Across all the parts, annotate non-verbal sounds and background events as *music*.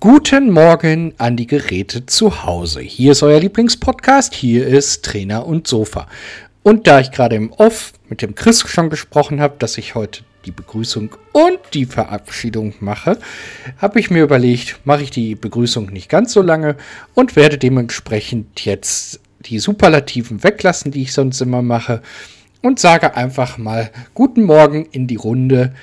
Guten Morgen an die Geräte zu Hause. Hier ist euer Lieblingspodcast. Hier ist Trainer und Sofa. Und da ich gerade im Off mit dem Chris schon gesprochen habe, dass ich heute die Begrüßung und die Verabschiedung mache, habe ich mir überlegt, mache ich die Begrüßung nicht ganz so lange und werde dementsprechend jetzt die Superlativen weglassen, die ich sonst immer mache und sage einfach mal Guten Morgen in die Runde.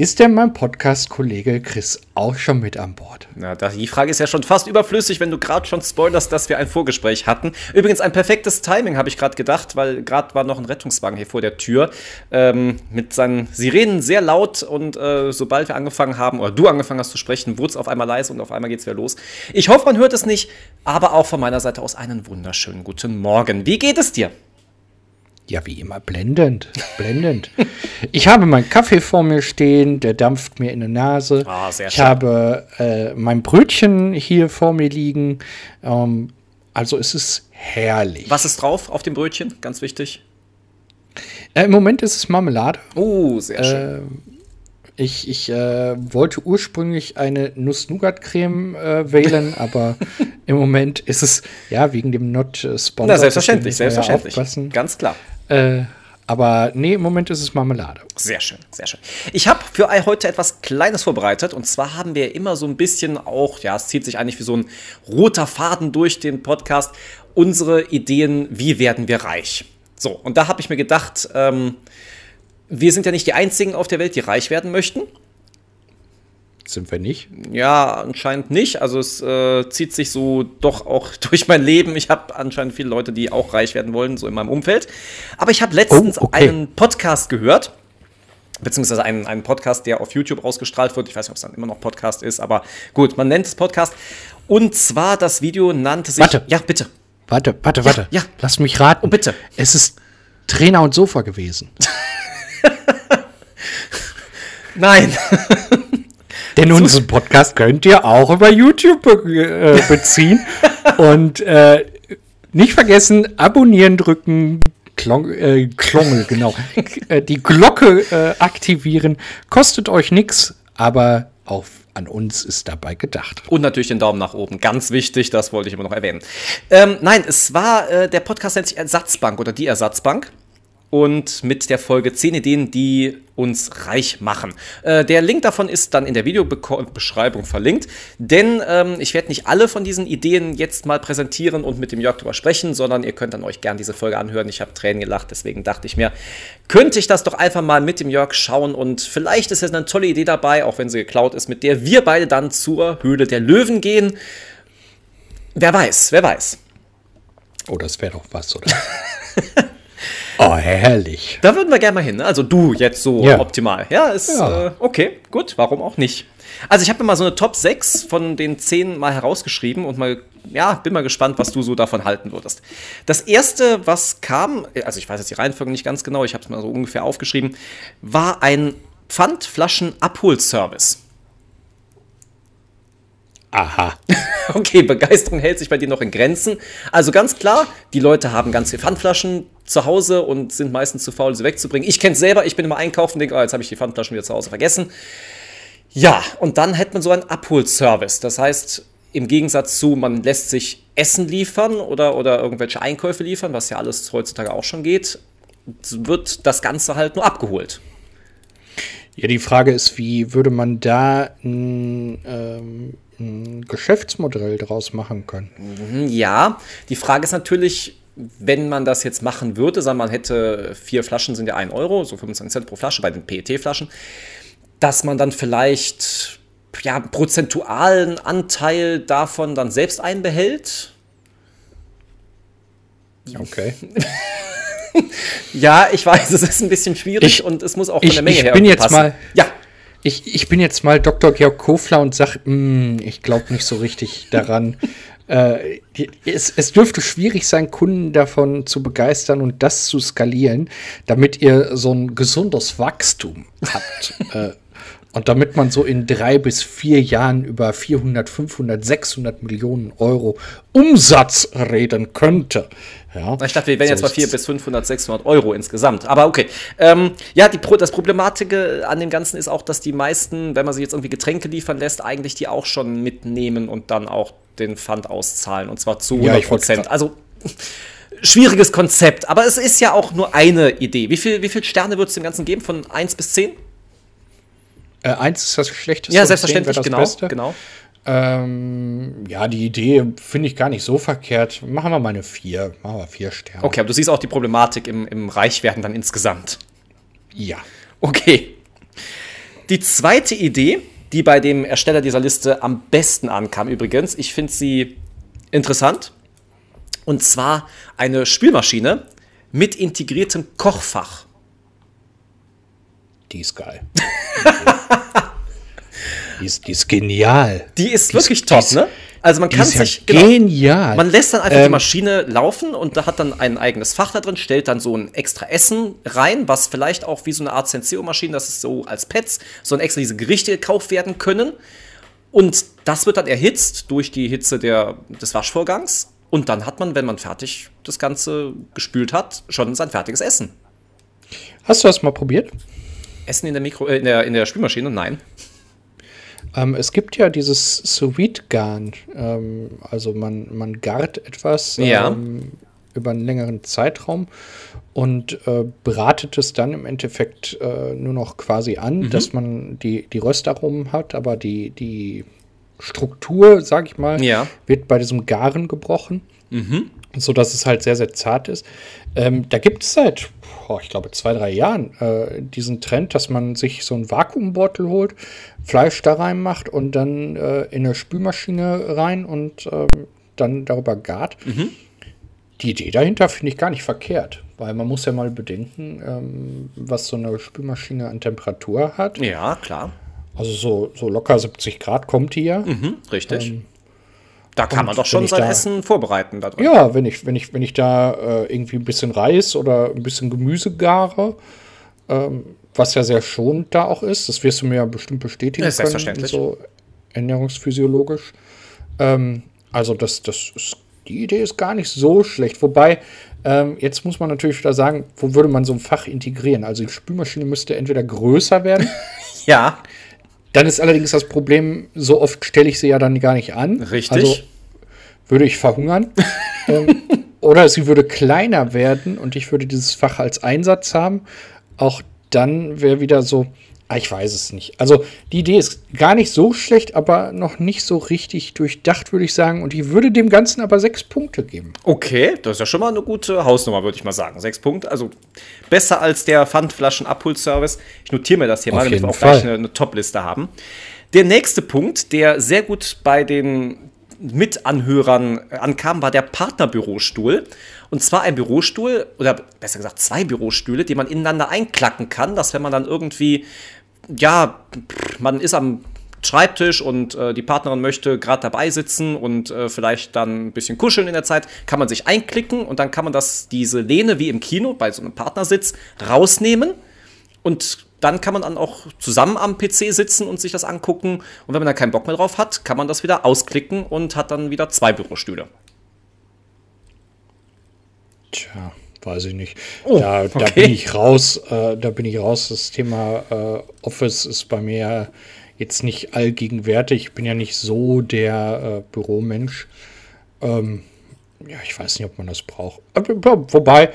Ist denn mein Podcast-Kollege Chris auch schon mit an Bord? Na, die Frage ist ja schon fast überflüssig, wenn du gerade schon spoilerst, dass wir ein Vorgespräch hatten. Übrigens ein perfektes Timing, habe ich gerade gedacht, weil gerade war noch ein Rettungswagen hier vor der Tür ähm, mit seinen Sirenen sehr laut und äh, sobald wir angefangen haben, oder du angefangen hast zu sprechen, wurde es auf einmal leise und auf einmal geht es wieder los. Ich hoffe, man hört es nicht, aber auch von meiner Seite aus einen wunderschönen guten Morgen. Wie geht es dir? Ja, wie immer, blendend, blendend. ich habe meinen Kaffee vor mir stehen, der dampft mir in die Nase. Ah, sehr ich schön. habe äh, mein Brötchen hier vor mir liegen. Ähm, also es ist herrlich. Was ist drauf auf dem Brötchen? Ganz wichtig. Äh, Im Moment ist es Marmelade. Oh, sehr schön. Äh, ich, ich äh, wollte ursprünglich eine Nuss-Nougat-Creme äh, wählen, *laughs* aber im Moment ist es, ja, wegen dem Not-Sponsor. Na, selbstverständlich, selbstverständlich. Ganz klar. Äh, aber nee, im Moment ist es Marmelade. Sehr schön, sehr schön. Ich habe für heute etwas Kleines vorbereitet. Und zwar haben wir immer so ein bisschen auch, ja, es zieht sich eigentlich wie so ein roter Faden durch den Podcast, unsere Ideen, wie werden wir reich. So, und da habe ich mir gedacht, ähm, wir sind ja nicht die Einzigen auf der Welt, die reich werden möchten. Sind wir nicht? Ja, anscheinend nicht. Also es äh, zieht sich so doch auch *laughs* durch mein Leben. Ich habe anscheinend viele Leute, die auch reich werden wollen, so in meinem Umfeld. Aber ich habe letztens Oh, okay. einen Podcast gehört, beziehungsweise einen, einen Podcast, der auf YouTube ausgestrahlt wird. Ich weiß nicht, ob es dann immer noch Podcast ist, aber gut, man nennt es Podcast. Und zwar das Video nannte sich. Warte. Ja, bitte. Warte, warte, warte. ja. Lass mich raten. Oh, bitte. Es ist Trainer und Sofa gewesen. *laughs* Nein. *laughs* Denn unseren Podcast könnt ihr auch über YouTube be äh, beziehen. *laughs* und äh, nicht vergessen, abonnieren drücken, Klong äh, Klongel, genau. äh, die Glocke äh, aktivieren. Kostet euch nichts, aber auch an uns ist dabei gedacht. Und natürlich den Daumen nach oben. Ganz wichtig, das wollte ich immer noch erwähnen. Ähm, nein, es war, äh, der Podcast nennt sich Ersatzbank oder die Ersatzbank. Und mit der Folge 10 Ideen, die uns reich machen. Äh, der Link davon ist dann in der Videobeschreibung verlinkt. Denn ähm, ich werde nicht alle von diesen Ideen jetzt mal präsentieren und mit dem Jörg drüber sprechen, sondern ihr könnt dann euch gern diese Folge anhören. Ich habe Tränen gelacht, deswegen dachte ich mir, könnte ich das doch einfach mal mit dem Jörg schauen und vielleicht ist jetzt eine tolle Idee dabei, auch wenn sie geklaut ist, mit der wir beide dann zur Höhle der Löwen gehen. Wer weiß, wer weiß. Oh, das wäre doch was, oder? *laughs* oh, herrlich. Da würden wir gerne mal hin. ne? Also du jetzt so Ja. optimal. Ja, ist Ja. Äh, okay, gut, warum auch nicht. Also ich habe mir mal so eine Top 6 von den 10 mal herausgeschrieben und mal, ja, bin mal gespannt, was du so davon halten würdest. Das erste, was kam, also ich weiß jetzt die Reihenfolge nicht ganz genau, ich habe es mal so ungefähr aufgeschrieben, war ein Pfandflaschen-Abholservice. Aha. *laughs* Okay, Begeisterung hält sich bei dir noch in Grenzen. Also ganz klar, die Leute haben ganz viele Pfandflaschen zu Hause und sind meistens zu faul, sie wegzubringen. Ich kenne es selber, ich bin immer einkaufen und denke, oh, jetzt habe ich die Pfandflaschen wieder zu Hause vergessen. Ja, und dann hätte man so einen Abholservice. Das heißt, im Gegensatz zu, man lässt sich Essen liefern oder, oder irgendwelche Einkäufe liefern, was ja alles heutzutage auch schon geht, wird das Ganze halt nur abgeholt. Ja, die Frage ist, wie würde man da ein, ähm, ein Geschäftsmodell draus machen können? Ja, die Frage ist natürlich, wenn man das jetzt machen würde, sagen wir, man hätte vier Flaschen, sind ja 1 Euro, so 25 Cent pro Flasche bei den PET-Flaschen, dass man dann vielleicht ja, einen prozentualen Anteil davon dann selbst einbehält. Okay. *laughs* Ja, ich weiß, es ist ein bisschen schwierig Ich- und es muss auch von ich- der Menge ich her bin irgendwie jetzt mal- Ja, Ich, ich bin jetzt mal Dr. Georg Kofler und sage, ich glaube nicht so richtig daran. *laughs* äh, die, es, es dürfte schwierig sein, Kunden davon zu begeistern und das zu skalieren, damit ihr so ein gesundes Wachstum habt. *laughs* äh, Und damit man so in drei bis vier Jahren über 400, 500, 600 Millionen Euro Umsatz reden könnte. Ja, ich dachte, wir wären so jetzt bei 400 bis 500, 600 Euro insgesamt. Aber okay. Ähm, ja, die, das Problematik an dem Ganzen ist auch, dass die meisten, wenn man sich jetzt irgendwie Getränke liefern lässt, eigentlich die auch schon mitnehmen und dann auch den Pfand auszahlen. Und zwar zu 100 Prozent. Ja, also schwieriges Konzept. Aber es ist ja auch nur eine Idee. Wie viele wie viel Sterne wird es dem Ganzen geben? Von 1 bis 10? Äh, eins ist das schlechteste. Ja, selbstverständlich, genau. Beste. genau. Ähm, ja, die Idee finde ich gar nicht so verkehrt. Machen wir mal eine 4. Machen wir 4 Sterne. Okay, aber du siehst auch die Problematik im, im Reichwerden dann insgesamt. Ja. Okay. Die zweite Idee, die bei dem Ersteller dieser Liste am besten ankam, übrigens, ich finde sie interessant. Und zwar eine Spülmaschine mit integriertem Kochfach. Die ist geil. die, ist, die ist genial. Die ist die wirklich ist, top, ist, ne? Also man kann sich ja genau, genial. Man lässt dann einfach ähm, die Maschine laufen und da hat dann ein eigenes Fach da drin, stellt dann so ein extra Essen rein, was vielleicht auch wie so eine Art Senseo-Maschine, das ist so als Pets, so ein extra diese Gerichte gekauft werden können. Und das wird dann erhitzt durch die Hitze der, des Waschvorgangs. Und dann hat man, wenn man fertig das Ganze gespült hat, schon sein fertiges Essen. Hast du das mal probiert? Essen in der, Mikro, äh, in der, in der Spülmaschine? Nein. Ähm, es gibt ja dieses Sous Garn. Ähm, also man, man gart etwas ja. ähm, über einen längeren Zeitraum und äh, bratet es dann im Endeffekt äh, nur noch quasi an, mhm. dass man die, die Röstaromen hat, aber die, die Struktur, sag ich mal, ja. wird bei diesem Garen gebrochen. Mhm. So dass es halt sehr, sehr zart ist. Ähm, da gibt es seit, oh, ich glaube, zwei, drei Jahren äh, diesen Trend, dass man sich so einen Vakuumbeutel holt, Fleisch da reinmacht und dann äh, in eine Spülmaschine rein und ähm, dann darüber gart. Mhm. Die Idee dahinter finde ich gar nicht verkehrt, weil man muss ja mal bedenken, ähm, was so eine Spülmaschine an Temperatur hat. Ja, klar. Also so, so locker 70 Grad kommt die ja. Mhm, richtig. Ähm, da kann man doch schon sein da, Essen vorbereiten. Da drin. Ja, wenn ich, wenn ich, wenn ich da äh, irgendwie ein bisschen Reis oder ein bisschen Gemüse gare, ähm, was ja sehr schonend da auch ist, das wirst du mir ja bestimmt bestätigen ja, selbstverständlich. können, so ernährungsphysiologisch. Ähm, also das, das ist, die Idee ist gar nicht so schlecht. Wobei, ähm, jetzt muss man natürlich wieder sagen, wo würde man so ein Fach integrieren? Also die Spülmaschine müsste entweder größer werden. *laughs* ja. Dann ist allerdings das Problem, so oft stelle ich sie ja dann gar nicht an. Richtig. Also würde ich verhungern. *laughs* ähm, oder sie würde kleiner werden und ich würde dieses Fach als Einsatz haben. Auch dann wäre wieder so, ich weiß es nicht. Also die Idee ist gar nicht so schlecht, aber noch nicht so richtig durchdacht, würde ich sagen. Und ich würde dem Ganzen aber sechs Punkte geben. Okay, das ist ja schon mal eine gute Hausnummer, würde ich mal sagen. Sechs Punkte, also besser als der Pfandflaschen-Abholservice. Ich notiere mir das hier Auf mal, damit wir auch Fall. gleich eine, eine Top-Liste haben. Der nächste Punkt, der sehr gut bei den Mitanhörern ankam, war der Partnerbürostuhl. Und zwar ein Bürostuhl, oder besser gesagt zwei Bürostühle, die man ineinander einklacken kann, dass wenn man dann irgendwie, ja, man ist am Schreibtisch und äh, die Partnerin möchte gerade dabei sitzen und äh, vielleicht dann ein bisschen kuscheln in der Zeit, kann man sich einklicken und dann kann man das, diese Lehne wie im Kino bei so einem Partnersitz rausnehmen und dann kann man dann auch zusammen am PC sitzen und sich das angucken. Und wenn man dann keinen Bock mehr drauf hat, kann man das wieder ausklicken und hat dann wieder zwei Bürostühle. Tja, weiß ich nicht. Oh, da, okay. da, bin ich raus. Äh, da bin ich raus. Das Thema äh, Office ist bei mir jetzt nicht allgegenwärtig. Ich bin ja nicht so der äh, Büromensch. Ähm, ja, ich weiß nicht, ob man das braucht. Wobei,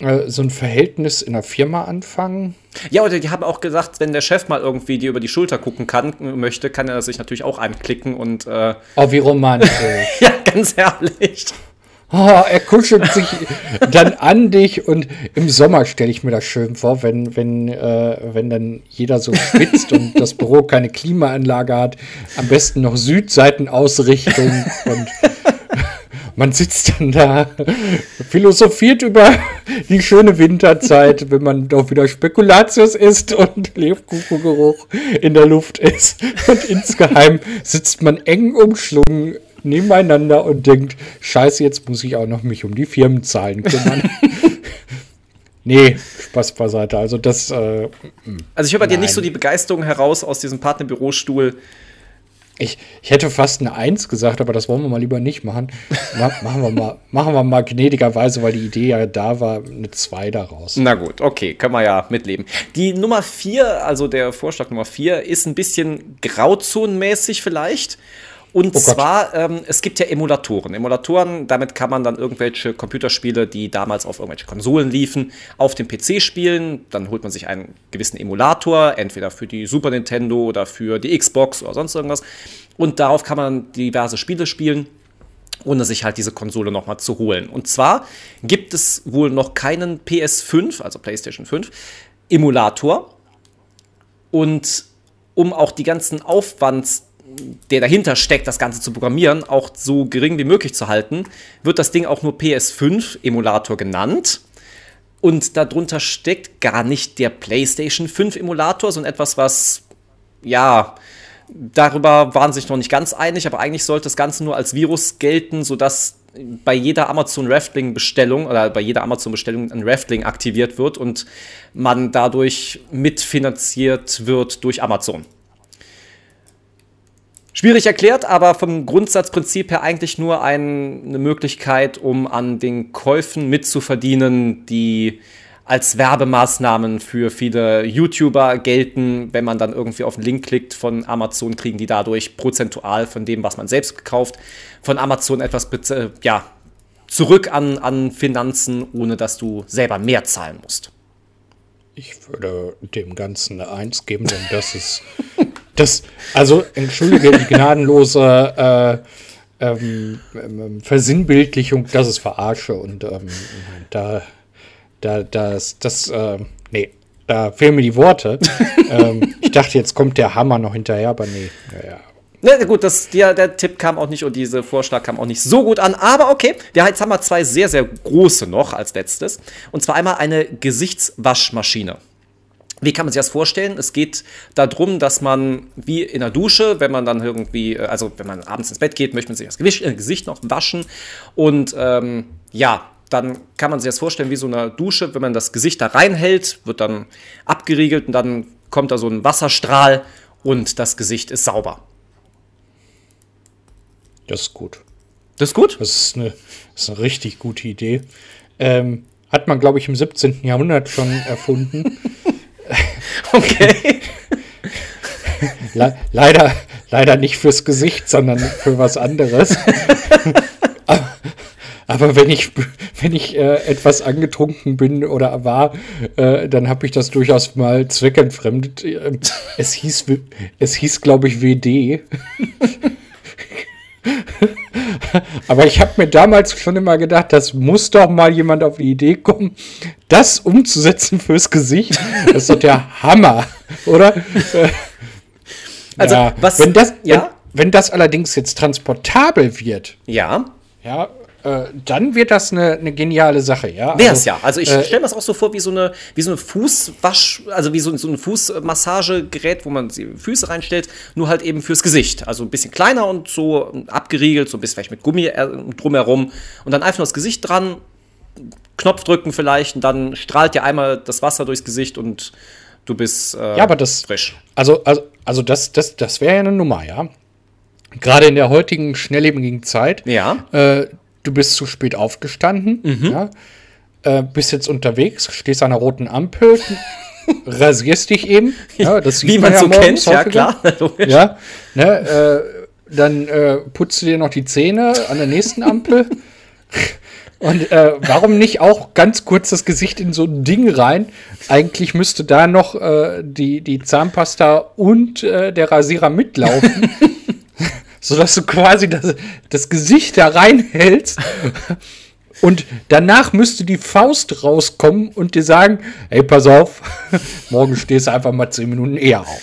äh, so ein Verhältnis in der Firma anfangen. Ja, oder die haben auch gesagt, wenn der Chef mal irgendwie dir über die Schulter gucken kann, möchte, kann er sich natürlich auch anklicken und. Äh oh, wie romantisch. *laughs* ja, ganz ehrlich. Oh, er kuschelt sich dann an dich und im Sommer stelle ich mir das schön vor, wenn, wenn, äh, wenn dann jeder so schwitzt und das Büro keine Klimaanlage hat, am besten noch Südseitenausrichtung und man sitzt dann da, philosophiert über die schöne Winterzeit, wenn man doch wieder Spekulatius isst und Lebkuchengeruch in der Luft ist. Und insgeheim sitzt man eng umschlungen nebeneinander und denkt, scheiße, jetzt muss ich auch noch mich um die Firmenzahlen kümmern. *laughs* nee, Spaß beiseite. Also das. Äh, also ich höre bei dir nicht so die Begeisterung heraus aus diesem Partnerbürostuhl. Ich, ich hätte fast eine Eins gesagt, aber das wollen wir mal lieber nicht machen. machen, wir mal, machen wir mal gnädigerweise, weil die Idee ja da war, eine Zwei daraus. Na gut, okay, können wir ja mitleben. Die Nummer vier, also der Vorschlag Nummer vier, ist ein bisschen grauzonenmäßig vielleicht. Und oh zwar, ähm, es gibt ja Emulatoren. Emulatoren, damit kann man dann irgendwelche Computerspiele, die damals auf irgendwelche Konsolen liefen, auf dem PC spielen. Dann holt man sich einen gewissen Emulator, entweder für die Super Nintendo oder für die Xbox oder sonst irgendwas. Und darauf kann man diverse Spiele spielen ohne sich halt diese Konsole nochmal zu holen. Und zwar gibt es wohl noch keinen PS5, also PlayStation 5, Emulator. Und um auch die ganzen Aufwands der dahinter steckt, das Ganze zu programmieren, auch so gering wie möglich zu halten, wird das Ding auch nur PS5-Emulator genannt. Und darunter steckt gar nicht der PlayStation 5 Emulator, sondern etwas, was, ja, darüber waren sich noch nicht ganz einig, aber eigentlich sollte das Ganze nur als Virus gelten, sodass bei jeder Amazon Raftling Bestellung oder bei jeder Amazon Bestellung ein Raftling aktiviert wird und man dadurch mitfinanziert wird durch Amazon. Schwierig erklärt, aber vom Grundsatzprinzip her eigentlich nur ein, eine Möglichkeit, um an den Käufen mitzuverdienen, die als Werbemaßnahmen für viele YouTuber gelten. Wenn man dann irgendwie auf den Link klickt von Amazon, kriegen die dadurch prozentual von dem, was man selbst gekauft, von Amazon etwas ja, zurück an, an Finanzen, ohne dass du selber mehr zahlen musst. Ich würde dem Ganzen eine Eins geben, denn das ist *laughs* das, also, entschuldige die gnadenlose äh, ähm, ähm, Versinnbildlichung, das ist Verarsche und ähm, da, da, das, das, äh, nee, da fehlen mir die Worte. *laughs* ähm, ich dachte, jetzt kommt der Hammer noch hinterher, aber nee, naja. Na gut, das, der, der Tipp kam auch nicht und dieser Vorschlag kam auch nicht so gut an, aber okay. Ja, jetzt haben wir zwei sehr, sehr große noch als letztes. Und zwar einmal eine Gesichtswaschmaschine. Wie kann man sich das vorstellen? Es geht darum, dass man wie in der Dusche, wenn man dann irgendwie, äh, also wenn man abends ins Bett geht, möchte man sich das äh, Gesicht noch waschen. Und ähm, ja, dann kann man sich das vorstellen wie so eine Dusche. Wenn man das Gesicht da reinhält, wird dann abgeriegelt und dann kommt da so ein Wasserstrahl und das Gesicht ist sauber. Das ist gut. Das ist gut? Das ist eine, das ist eine richtig gute Idee. Ähm, hat man, glaube ich, im 17. Jahrhundert schon erfunden. *laughs* *laughs* Okay. Le leider, leider nicht fürs Gesicht, sondern für was anderes. *laughs* aber, aber, wenn ich, wenn ich äh, etwas angetrunken bin oder war, äh, dann habe ich das durchaus mal zweckentfremdet. Es hieß, es hieß, glaube ich, WD. Aber ich habe mir damals schon immer gedacht, das muss doch mal jemand auf die Idee kommen, das umzusetzen fürs Gesicht. Das ist doch der Hammer, oder? Also, ja, was, wenn das, ja? wenn, wenn das allerdings jetzt transportabel wird, ja, ja, äh, dann wird das eine, eine geniale Sache, ja. Wäre es also, ja. Also ich äh, stelle mir das auch so vor wie so eine, wie so eine Fußwasch, also wie so, so ein Fußmassagegerät, wo man die Füße reinstellt, nur halt eben fürs Gesicht. Also ein bisschen kleiner und so abgeriegelt, so ein bisschen vielleicht mit Gummi äh, drumherum und dann einfach nur das Gesicht dran, Knopf drücken vielleicht und dann strahlt dir einmal das Wasser durchs Gesicht und du bist äh, ja, aber das, frisch. Also, also, also das, das, das wäre ja eine Nummer, ja. Gerade in der heutigen schnelllebigen Zeit. Ja. Äh, du bist zu spät aufgestanden, mhm. ja, äh, bist jetzt unterwegs, stehst an einer roten Ampel, *laughs* rasierst dich eben. Ja, das Wie man ja so kennt, ja klar. ja, ne, äh, dann äh, putzt du dir noch die Zähne an der nächsten Ampel. *laughs* Und äh, warum nicht auch ganz kurz das Gesicht in so ein Ding rein? Eigentlich müsste da noch äh, die, die Zahnpasta und äh, der Rasierer mitlaufen *laughs* sodass du quasi das, das Gesicht da reinhältst. Und danach müsste die Faust rauskommen und dir sagen: Hey, pass auf, *laughs* morgen stehst du einfach mal zehn Minuten eher auf.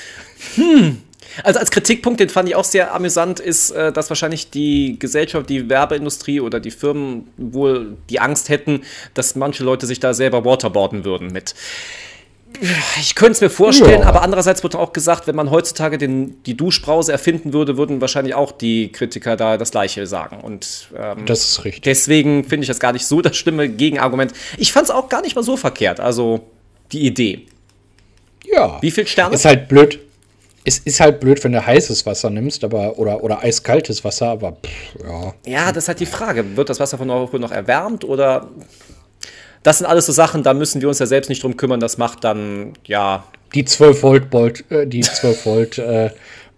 Hm. Also als Kritikpunkt, den fand ich auch sehr amüsant, ist, äh, dass wahrscheinlich die Gesellschaft, die Werbeindustrie oder die Firmen wohl die Angst hätten, dass manche Leute sich da selber waterboarden würden mit. Ich könnte es mir vorstellen, ja. aber andererseits wird auch gesagt, wenn man heutzutage den, die Duschbrause erfinden würde, würden wahrscheinlich auch die Kritiker da das Gleiche sagen. Und ähm, das ist richtig. Deswegen finde ich das gar nicht so das schlimme Gegenargument. Ich fand es auch gar nicht mal so verkehrt. Also die Idee. Ja. Wie viel Sterne? Ist halt blöd. Es ist halt blöd, wenn du heißes Wasser nimmst, aber oder, oder eiskaltes Wasser, aber pff, ja. Ja, das ist halt die Frage. Wird das Wasser von Nordpol noch erwärmt oder. Das sind alles so Sachen, da müssen wir uns ja selbst nicht drum kümmern. Das macht dann, ja. Die 12 Volt, Bolt, äh, die 12 Volt äh,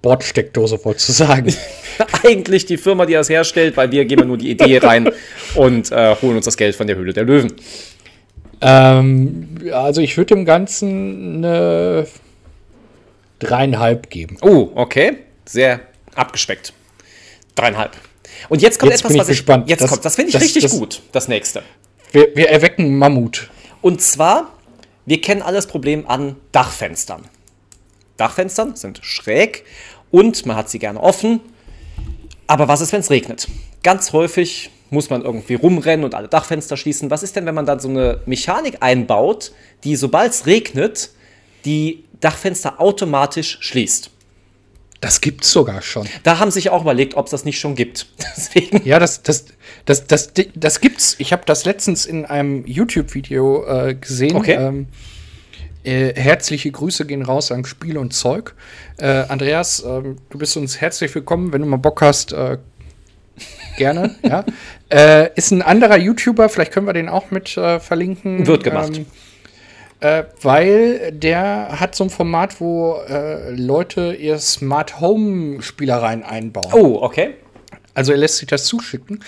Bordsteckdose, wolltest du sagen. *laughs* eigentlich die Firma, die das herstellt, weil wir geben nur die Idee rein und äh, holen uns das Geld von der Höhle der Löwen. Ähm, also ich würde dem Ganzen eine dreieinhalb geben. Oh, okay. Sehr abgespeckt. Dreieinhalb. Und jetzt kommt Jetzt etwas, ich was ich. gespannt. Jetzt Das- kommt, das finde ich das- richtig das- gut, das nächste. Wir, wir erwecken Mammut. Und zwar, wir kennen alles Problem an Dachfenstern. Dachfenstern sind schräg und man hat sie gerne offen. Aber was ist, wenn es regnet? Ganz häufig muss man irgendwie rumrennen und alle Dachfenster schließen. Was ist denn, wenn man dann so eine Mechanik einbaut, die, sobald es regnet, die Dachfenster automatisch schließt? Das gibt's sogar schon. Da haben sich auch überlegt, ob es das nicht schon gibt. *laughs* Deswegen. Ja, das, das, das, das, das gibt's. Ich habe das letztens in einem YouTube-Video äh, gesehen. Okay. Ähm, äh, herzliche Grüße gehen raus an Spiel und Zeug. Äh, Andreas, ähm, du bist uns herzlich willkommen. Wenn du mal Bock hast, äh, gerne. *laughs* ja. Äh, ist ein anderer YouTuber, vielleicht können wir den auch mit äh, verlinken. Wird gemacht. Ähm, äh, weil der hat so ein Format, wo äh, Leute ihr Smart Home Spielereien einbauen. Oh, okay. Also er lässt sich das zuschicken.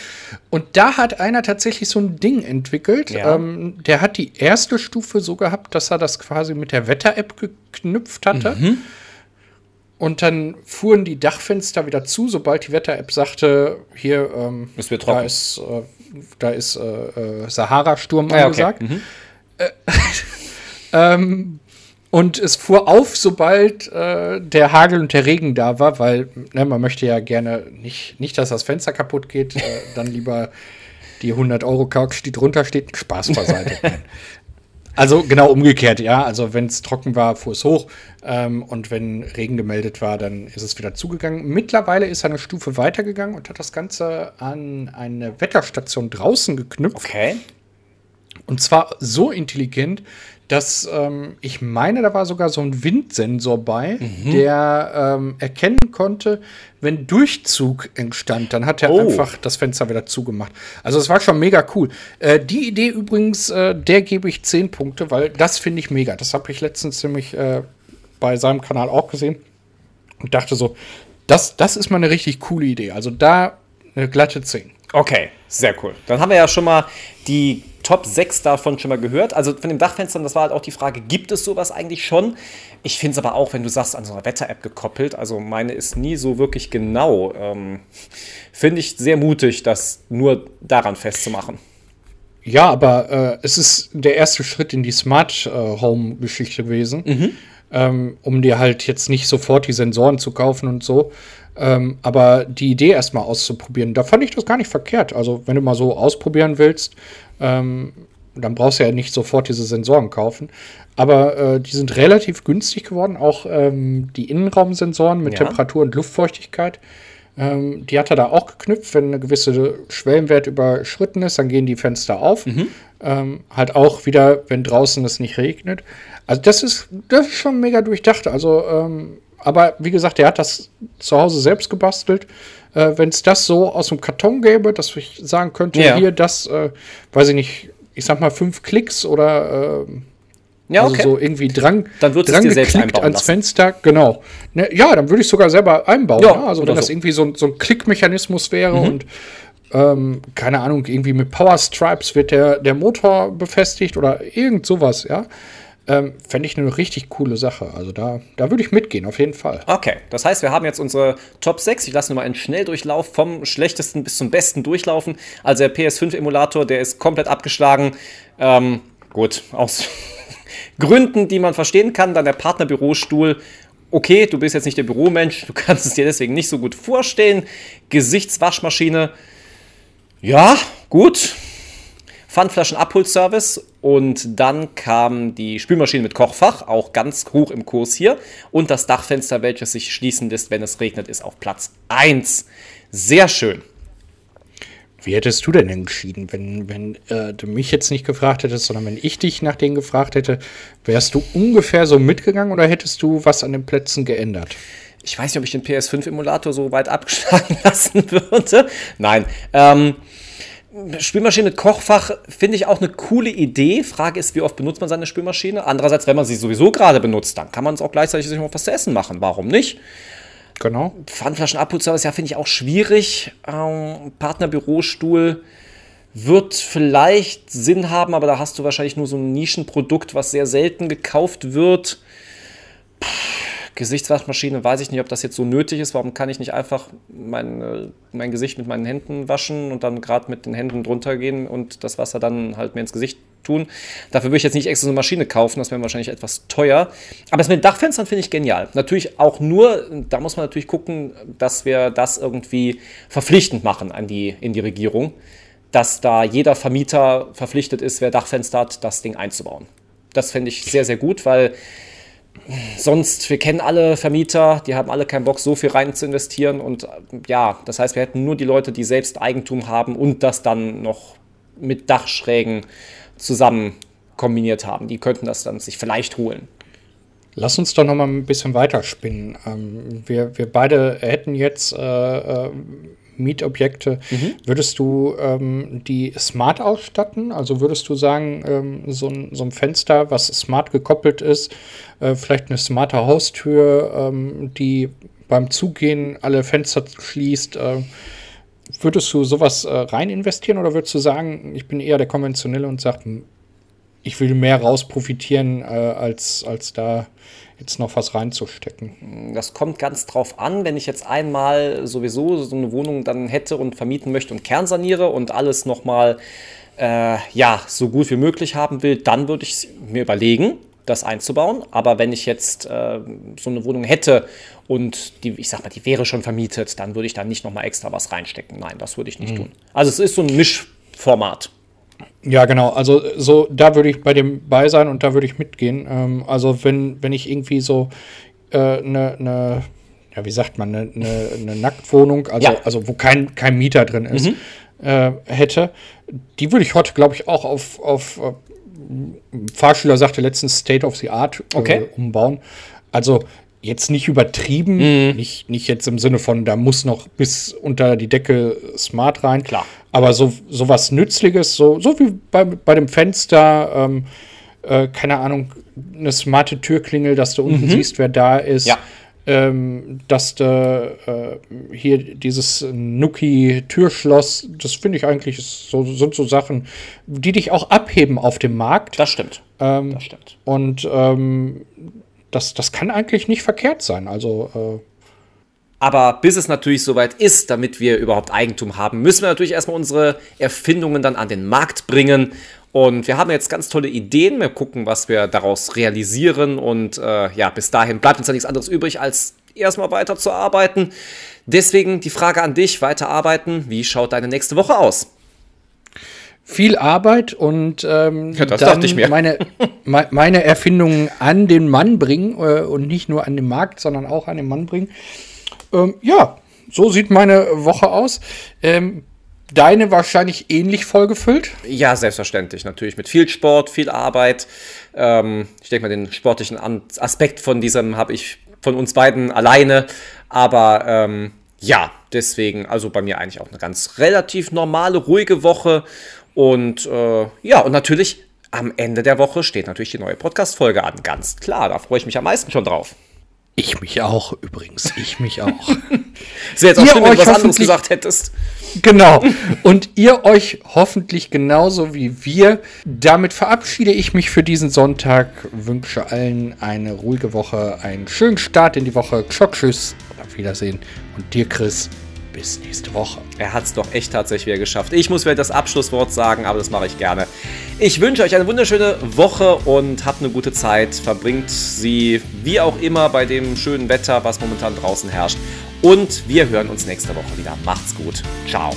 Und da hat einer tatsächlich so ein Ding entwickelt. Ja. Ähm, der hat die erste Stufe so gehabt, dass er das quasi mit der Wetter-App geknüpft hatte. Mhm. Und dann fuhren die Dachfenster wieder zu, sobald die Wetter-App sagte, hier ähm, da ist, äh, da ist äh, äh, Sahara-Sturm Ah, ja, okay. angesagt. Mhm. *laughs* Ähm, und es fuhr auf, sobald äh, der Hagel und der Regen da war, weil ne, man möchte ja gerne nicht, nicht, dass das Fenster kaputt geht, äh, *laughs* dann lieber die 100-Euro-Couch, die drunter steht, Spaß beiseite. Also genau umgekehrt, ja. Also wenn es trocken war, fuhr es hoch ähm, und wenn Regen gemeldet war, dann ist es wieder zugegangen. Mittlerweile ist er eine Stufe weitergegangen und hat das Ganze an eine Wetterstation draußen geknüpft. Okay. Und zwar so intelligent, dass ähm, ich meine, da war sogar so ein Windsensor bei, Mhm. der ähm, erkennen konnte, wenn Durchzug entstand, dann hat er Oh. einfach das Fenster wieder zugemacht. Also es war schon mega cool. Äh, die Idee übrigens, äh, der gebe ich 10 Punkte, weil das finde ich mega. Das habe ich letztens nämlich äh, bei seinem Kanal auch gesehen und dachte so, das, das ist mal eine richtig coole Idee. Also da eine glatte 10. Okay, sehr cool. Dann haben wir ja schon mal die Top 6 davon schon mal gehört. Also von den Dachfenstern, das war halt auch die Frage, gibt es sowas eigentlich schon? Ich finde es aber auch, wenn du sagst, an so einer Wetter-App gekoppelt, also meine ist nie so wirklich genau. Ähm, finde ich sehr mutig, das nur daran festzumachen. Ja, aber äh, es ist der erste Schritt in die Smart äh, Home Geschichte gewesen, ähm, um dir halt jetzt nicht sofort die Sensoren zu kaufen und so. Ähm, aber die Idee erstmal auszuprobieren, da fand ich das gar nicht verkehrt. Also, wenn du mal so ausprobieren willst, ähm, dann brauchst du ja nicht sofort diese Sensoren kaufen. Aber äh, die sind relativ günstig geworden, auch ähm, die Innenraumsensoren mit Ja. Temperatur und Luftfeuchtigkeit. Ähm, die hat er da auch geknüpft. Wenn eine gewisse Schwellenwert überschritten ist, dann gehen die Fenster auf. Ähm, halt auch wieder, wenn draußen es nicht regnet. Also das ist, das ist schon mega durchdacht. Also, ähm, aber wie gesagt, er hat das zu Hause selbst gebastelt. Äh, wenn es das so aus dem Karton gäbe, dass ich sagen könnte, Ja. hier das, äh, weiß ich nicht, ich sag mal fünf Klicks oder äh, Ja, also okay. so irgendwie dran, Dann du dran es dir selbst einbauen ans lassen. Fenster, genau. Ne, ja, dann würde ich sogar selber einbauen. Ja, Ja, also oder wenn das so. irgendwie so, ein- so ein Klickmechanismus wäre Mhm. und ähm, keine Ahnung, irgendwie mit Power Stripes wird der, der Motor befestigt oder irgend sowas, ja. Ähm, Fände ich eine richtig coole Sache. Also da, da würde ich mitgehen, auf jeden Fall. Okay, das heißt, wir haben jetzt unsere Top 6. Ich lasse nur mal einen Schnelldurchlauf vom schlechtesten bis zum besten durchlaufen. Also der PS5-Emulator, der ist komplett abgeschlagen. Ähm, gut, aus Gründen, die man verstehen kann. Dann der Partnerbürostuhl. Okay, du bist jetzt nicht der Büromensch, du kannst es dir deswegen nicht so gut vorstellen. Gesichtswaschmaschine. Ja, gut. Pfandflaschen-Abholservice und dann kam die Spülmaschine mit Kochfach, auch ganz hoch im Kurs hier. Und das Dachfenster, welches sich schließen lässt, wenn es regnet, ist auf Platz 1. Sehr schön. Wie hättest du denn entschieden, wenn, wenn äh, du mich jetzt nicht gefragt hättest, sondern wenn ich dich nach denen gefragt hätte, wärst du ungefähr so mitgegangen oder hättest du was an den Plätzen geändert? Ich weiß nicht, ob ich den PS5-Emulator so weit abgeschlagen *laughs* lassen würde. Nein. Ähm, Spülmaschine Kochfach finde ich auch eine coole Idee. Frage ist, wie oft benutzt man seine Spülmaschine? Andererseits, wenn man sie sowieso gerade benutzt, dann kann man es auch gleichzeitig sich noch was zu essen machen. Warum nicht? Genau. Pfandflaschen Abholservice, ja, finde ich auch schwierig. Ähm, Partnerbürostuhl wird vielleicht Sinn haben, aber da hast du wahrscheinlich nur so ein Nischenprodukt, was sehr selten gekauft wird. Puh, Gesichtswaschmaschine, weiß ich nicht, ob das jetzt so nötig ist. Warum kann ich nicht einfach mein, äh, mein Gesicht mit meinen Händen waschen und dann gerade mit den Händen drunter gehen und das Wasser dann halt mir ins Gesicht tun. Dafür würde ich jetzt nicht extra so eine Maschine kaufen, das wäre wahrscheinlich etwas teuer. Aber das mit den Dachfenstern finde ich genial. Natürlich auch nur, da muss man natürlich gucken, dass wir das irgendwie verpflichtend machen an die, in die Regierung, dass da jeder Vermieter verpflichtet ist, wer Dachfenster hat, das Ding einzubauen. Das finde ich sehr, sehr gut, weil sonst, wir kennen alle Vermieter, die haben alle keinen Bock, so viel rein zu investieren. Und ja, das heißt, wir hätten nur die Leute, die selbst Eigentum haben und das dann noch mit Dachschrägen zusammen kombiniert haben. Die könnten das dann sich vielleicht holen. Lass uns doch noch mal ein bisschen weiterspinnen. Ähm, wir, wir beide hätten jetzt äh, äh, Mietobjekte. Mhm. Würdest du ähm, die smart ausstatten? Also würdest du sagen, ähm, so, ein, so ein Fenster, was smart gekoppelt ist, äh, vielleicht eine smarte Haustür, ähm, die beim Zugehen alle Fenster schließt, äh, würdest du sowas äh, rein investieren oder würdest du sagen, ich bin eher der Konventionelle und sage, hm, ich will mehr raus profitieren, äh, als, als da jetzt noch was reinzustecken? Das kommt ganz drauf an, wenn ich jetzt einmal sowieso so eine Wohnung dann hätte und vermieten möchte und kernsaniere und alles nochmal äh, ja, so gut wie möglich haben will, dann würde ich mir überlegen, das einzubauen. Aber wenn ich jetzt äh, so eine Wohnung hätte und die, ich sag mal, die wäre schon vermietet, dann würde ich da nicht nochmal extra was reinstecken. Nein, das würde ich nicht mhm. tun. Also es ist so ein Mischformat. Ja, genau. Also so, da würde ich bei dem bei sein und da würde ich mitgehen. Ähm, also wenn, wenn ich irgendwie so eine, äh, ne, ne, ja, wie sagt man, eine ne, ne Nacktwohnung, also, ja. also wo kein, kein Mieter drin ist, mhm. äh, hätte, die würde ich heute, glaube ich, auch auf, auf äh, Fahrschüler sagte letztens State of the Art äh, okay. umbauen. Also jetzt nicht übertrieben, mhm. nicht, nicht jetzt im Sinne von, da muss noch bis unter die Decke smart rein. Klar. Aber so, so was Nützliches, so, so wie bei, bei dem Fenster, ähm, äh, keine Ahnung, eine smarte Türklingel, dass du unten mhm. siehst, wer da ist. Ja. Ähm, dass du äh, hier dieses Nuki-Türschloss, das finde ich eigentlich so, sind so Sachen, die dich auch abheben auf dem Markt. Das stimmt. Ähm, das stimmt. Und ähm, das, das kann eigentlich nicht verkehrt sein. Also. Äh aber bis es natürlich soweit ist, damit wir überhaupt Eigentum haben, müssen wir natürlich erstmal unsere Erfindungen dann an den Markt bringen. Und wir haben jetzt ganz tolle Ideen. Wir gucken, was wir daraus realisieren. Und äh, ja, bis dahin bleibt uns ja nichts anderes übrig, als erstmal weiterzuarbeiten. Deswegen die Frage an dich: Weiterarbeiten. Wie schaut deine nächste Woche aus? viel Arbeit und ähm, ja, dann Meine, *laughs* meine Erfindungen an den Mann bringen äh, und nicht nur an den Markt, sondern auch an den Mann bringen. Ähm, ja, so sieht meine Woche aus. Ähm, deine wahrscheinlich ähnlich vollgefüllt? Ja, selbstverständlich. Natürlich mit viel Sport, viel Arbeit. Ähm, ich denke mal, den sportlichen Aspekt von diesem habe ich von uns beiden alleine. Aber ähm, ja, deswegen, also bei mir eigentlich auch eine ganz relativ normale, ruhige Woche. Und äh, ja, und natürlich am Ende der Woche steht natürlich die neue Podcast-Folge an. Ganz klar, da freue ich mich am meisten schon drauf. Ich mich auch, übrigens. Ich mich auch. *laughs* Ist jetzt auch schön, wenn du was anderes gesagt hättest. Genau. Und ihr euch hoffentlich genauso wie wir. Damit verabschiede ich mich für diesen Sonntag. Wünsche allen eine ruhige Woche, einen schönen Start in die Woche. Tschüss und auf Wiedersehen. Und dir, Chris, bis nächste Woche. Er hat es doch echt tatsächlich wieder geschafft. Ich muss wieder das Abschlusswort sagen, aber das mache ich gerne. Ich wünsche euch eine wunderschöne Woche und habt eine gute Zeit. Verbringt sie wie auch immer bei dem schönen Wetter, was momentan draußen herrscht. Und wir hören uns nächste Woche wieder. Macht's gut. Ciao.